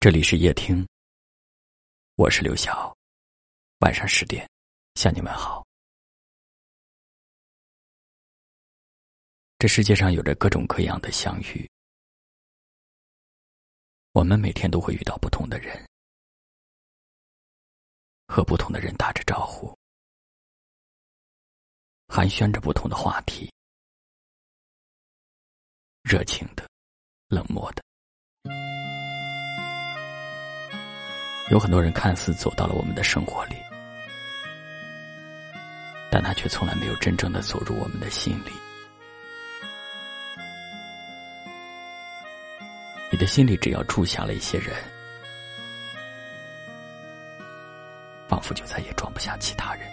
这里是夜听，我是刘晓。晚上十点，向你们好。这世界上有着各种各样的相遇，我们每天都会遇到不同的人，和不同的人打着招呼，寒暄着不同的话题，热情的，冷漠的。有很多人看似走到了我们的生活里，但他却从来没有真正的走入我们的心里。你的心里只要住下了一些人，仿佛就再也装不下其他人。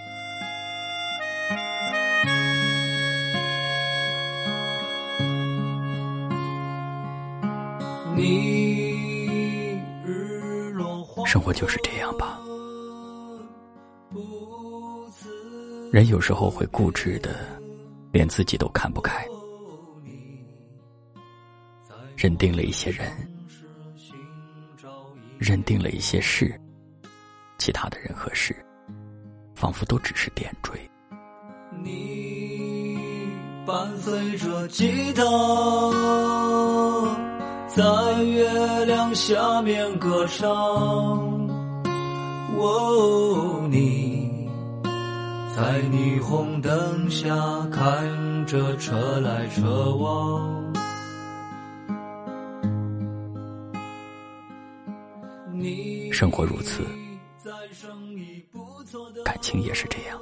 生活就是这样吧，人有时候会固执的，连自己都看不开，认定了一些人，认定了一些事，其他的人和事，仿佛都只是点缀。你伴随着吉他，在月亮下面歌唱。哦，你在霓虹灯下看着车来车往，你生活如此，感情也是这样。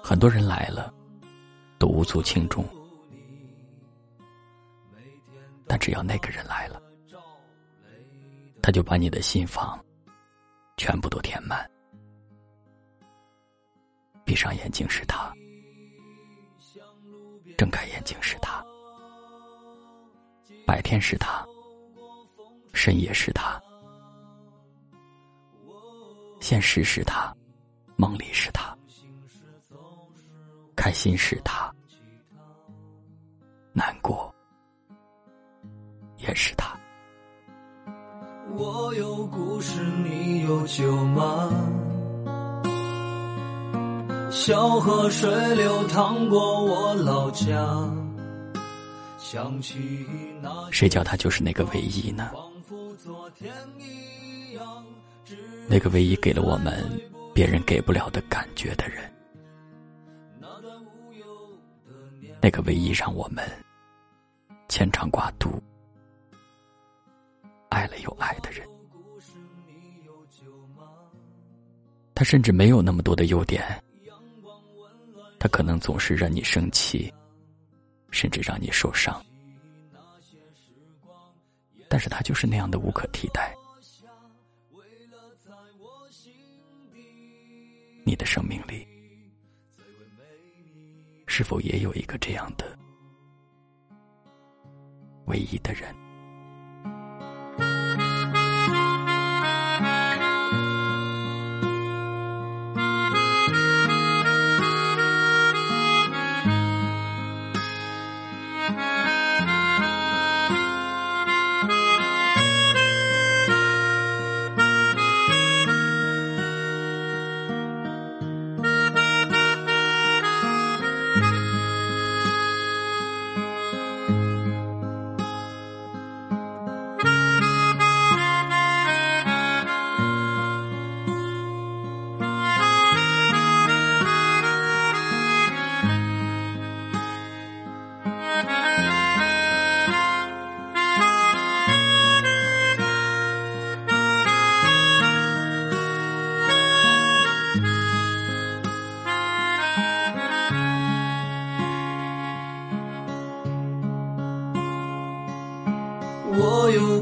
很多人来了，都无足轻重，但只要那个人来了。他就把你的心房全部都填满。闭上眼睛是他，睁开眼睛是他，白天是他，深夜是他，现实是他，梦里是他，开心是他，也是他。我有故事，你有酒吗？小河水流淌过我老家，想起那谁叫他就是那个唯一呢？那个唯一给了我们别人给不了的感觉的人，那个唯一让我们牵肠挂肚。爱了有爱的人，他甚至没有那么多的优点，他可能总是让你生气，甚至让你受伤，但是他就是那样的无可替代。你的生命里，是否也有一个这样的唯一的人？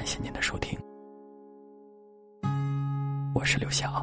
感谢您的收听，我是刘晓。